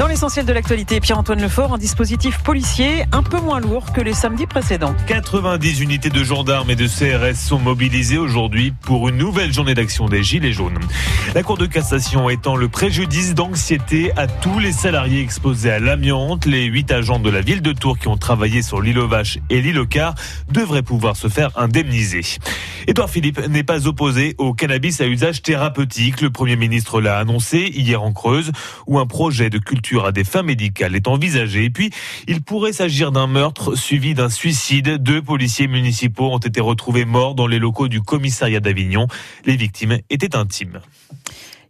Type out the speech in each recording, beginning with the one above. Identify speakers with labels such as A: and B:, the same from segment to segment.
A: Dans l'essentiel de l'actualité, Pierre-Antoine Lefort, un dispositif policier un peu moins lourd que les samedis précédents.
B: 90 unités de gendarmes et de CRS sont mobilisées aujourd'hui pour une nouvelle journée d'action des Gilets jaunes. La Cour de cassation étend le préjudice d'anxiété à tous les salariés exposés à l'amiante. Les huit agents de la ville de Tours qui ont travaillé sur l'île aux Vaches et l'île aux devraient pouvoir se faire indemniser. Édouard Philippe n'est pas opposé au cannabis à usage thérapeutique. Le Premier ministre l'a annoncé hier en Creuse, où un projet de culture à des fins médicales est envisagé. Et puis, il pourrait s'agir d'un meurtre suivi d'un suicide. Deux policiers municipaux ont été retrouvés morts dans les locaux du commissariat d'Avignon. Les victimes étaient intimes.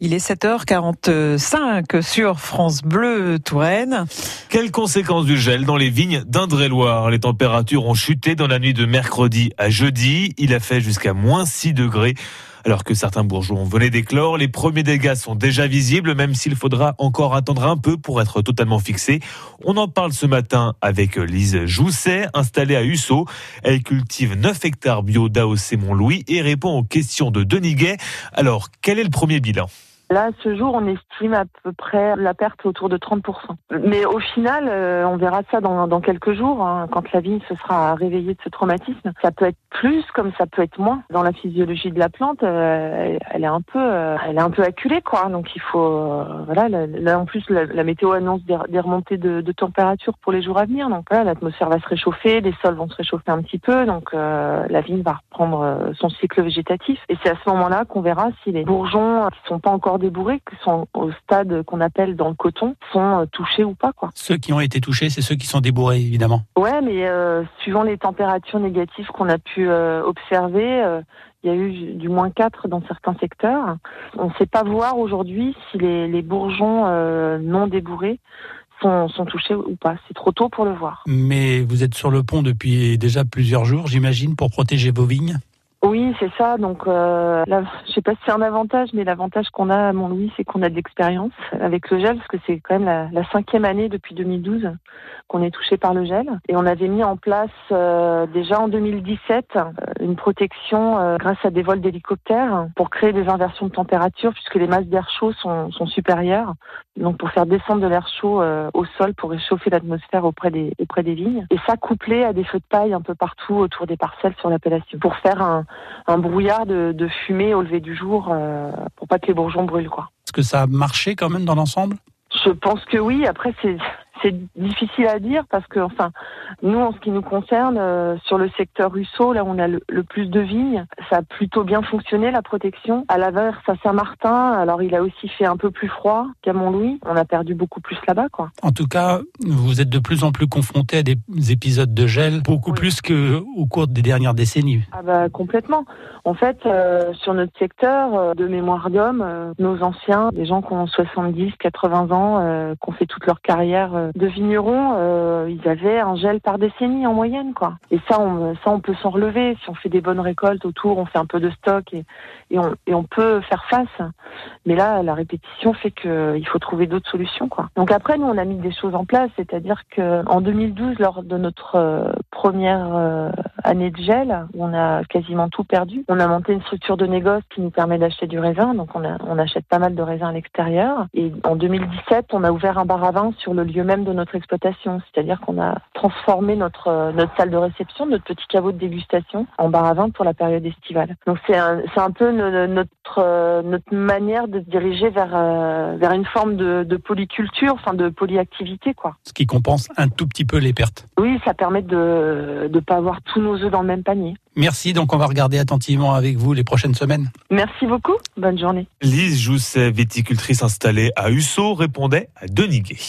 A: Il est 7h45 sur France Bleu Touraine.
B: Quelles conséquences du gel dans les vignes d'Indre-et-Loire? Les températures ont chuté dans la nuit de mercredi à jeudi. Il a fait jusqu'à moins 6 degrés. Alors que certains bourgeons venaient d'éclore, les premiers dégâts sont déjà visibles, même s'il faudra encore attendre un peu pour être totalement fixé. On en parle ce matin avec Lise Jousset, installée à Husso. Elle cultive 9 hectares bio d'AOC Mont-Louis et répond aux questions de Denis Gay. Alors, quel est le premier bilan?
C: Là, ce jour, on estime à peu près la perte autour de 30%. Mais au final, euh, on verra ça dans, quelques jours, hein, quand la vigne se sera réveillée de ce traumatisme. Ça peut être plus, comme ça peut être moins. Dans la physiologie de la plante, euh, elle, est un peu, euh, elle est un peu acculée, quoi. Donc il faut, voilà. Là, en plus, la, météo annonce des, remontées de, température pour les jours à venir. Donc l'atmosphère va se réchauffer, les sols vont se réchauffer un petit peu, donc la vigne va reprendre son cycle végétatif. Et c'est à ce moment-là qu'on verra si les bourgeons qui sont pas encore débourrés, qui sont au stade qu'on appelle dans le coton, sont euh, touchés ou pas. Quoi.
D: Ceux qui ont été touchés, c'est ceux qui sont débourrés, évidemment.
C: Ouais, mais euh, suivant les températures négatives qu'on a pu euh, observer, il y a eu du moins 4 dans certains secteurs. On ne sait pas voir aujourd'hui si les, les bourgeons non débourrés sont, sont, touchés ou pas. C'est trop tôt pour le voir.
D: Mais vous êtes sur le pont depuis déjà plusieurs jours, j'imagine, pour protéger vos vignes?
C: C'est ça. Donc, euh, là, je sais pas si c'est un avantage, mais l'avantage qu'on a à Mont-Louis, c'est qu'on a de l'expérience avec le gel, parce que c'est quand même la, cinquième année depuis 2012 qu'on est touché par le gel. Et on avait mis en place euh, déjà en 2017 euh, une protection euh, grâce à des vols d'hélicoptères pour créer des inversions de température, puisque les masses d'air chaud sont, sont, supérieures. Donc, pour faire descendre de l'air chaud au sol pour réchauffer l'atmosphère auprès des, auprès des vignes. Et ça couplé à des feux de paille un peu partout autour des parcelles sur l'appellation, pour faire un un brouillard de, fumée au lever du jour euh, pour pas que les bourgeons brûlent. Quoi.
D: Est-ce que ça a marché quand même dans l'ensemble?
C: Je pense que oui. Après, c'est c'est difficile à dire parce que, enfin, nous, en ce qui nous concerne, euh, sur le secteur ruisseau, là où on a le, plus de vignes, ça a plutôt bien fonctionné la protection. À l'inverse, à Saint-Martin, alors il a aussi fait un peu plus froid qu'à Mont-Louis. On a perdu beaucoup plus là-bas, quoi.
D: En tout cas, vous êtes de plus en plus confronté à des épisodes de gel, beaucoup plus qu'au cours des dernières décennies.
C: Ah bah complètement. En fait, euh, sur notre secteur euh, de mémoire d'homme, nos anciens, des gens qui ont 70, 80 ans, qui ont fait toute leur carrière de vignerons, euh, ils avaient un gel par décennie en moyenne, quoi. Et ça, on, ça, on peut s'en relever. Si on fait des bonnes récoltes autour, on fait un peu de stock et, et, on, et on peut faire face. Mais là, la répétition fait qu'il faut trouver d'autres solutions, quoi. Donc après, nous, on a mis des choses en place, c'est-à-dire que en 2012, lors de notre euh, première euh, année de gel, où on a quasiment tout perdu, on a monté une structure de négoce qui nous permet d'acheter du raisin. Donc on, a, on achète pas mal de raisins à l'extérieur. Et en 2017, on a ouvert un bar à vin sur le lieu même de notre exploitation. C'est-à-dire qu'on a transformé notre, notre salle de réception, notre petit caveau de dégustation en bar à vin pour la période estivale. Donc c'est un, c'est un peu notre, notre manière de se diriger vers, euh, vers une forme de, de polyculture, enfin de polyactivité. Quoi.
D: Ce qui compense un tout petit peu les pertes.
C: Oui, ça permet de ne pas avoir tous nos œufs dans le même panier.
D: Merci, donc on va regarder attentivement avec vous les prochaines semaines.
C: Merci beaucoup, bonne journée.
B: Lise Jousset, viticultrice installée à Husso, répondait à Denis.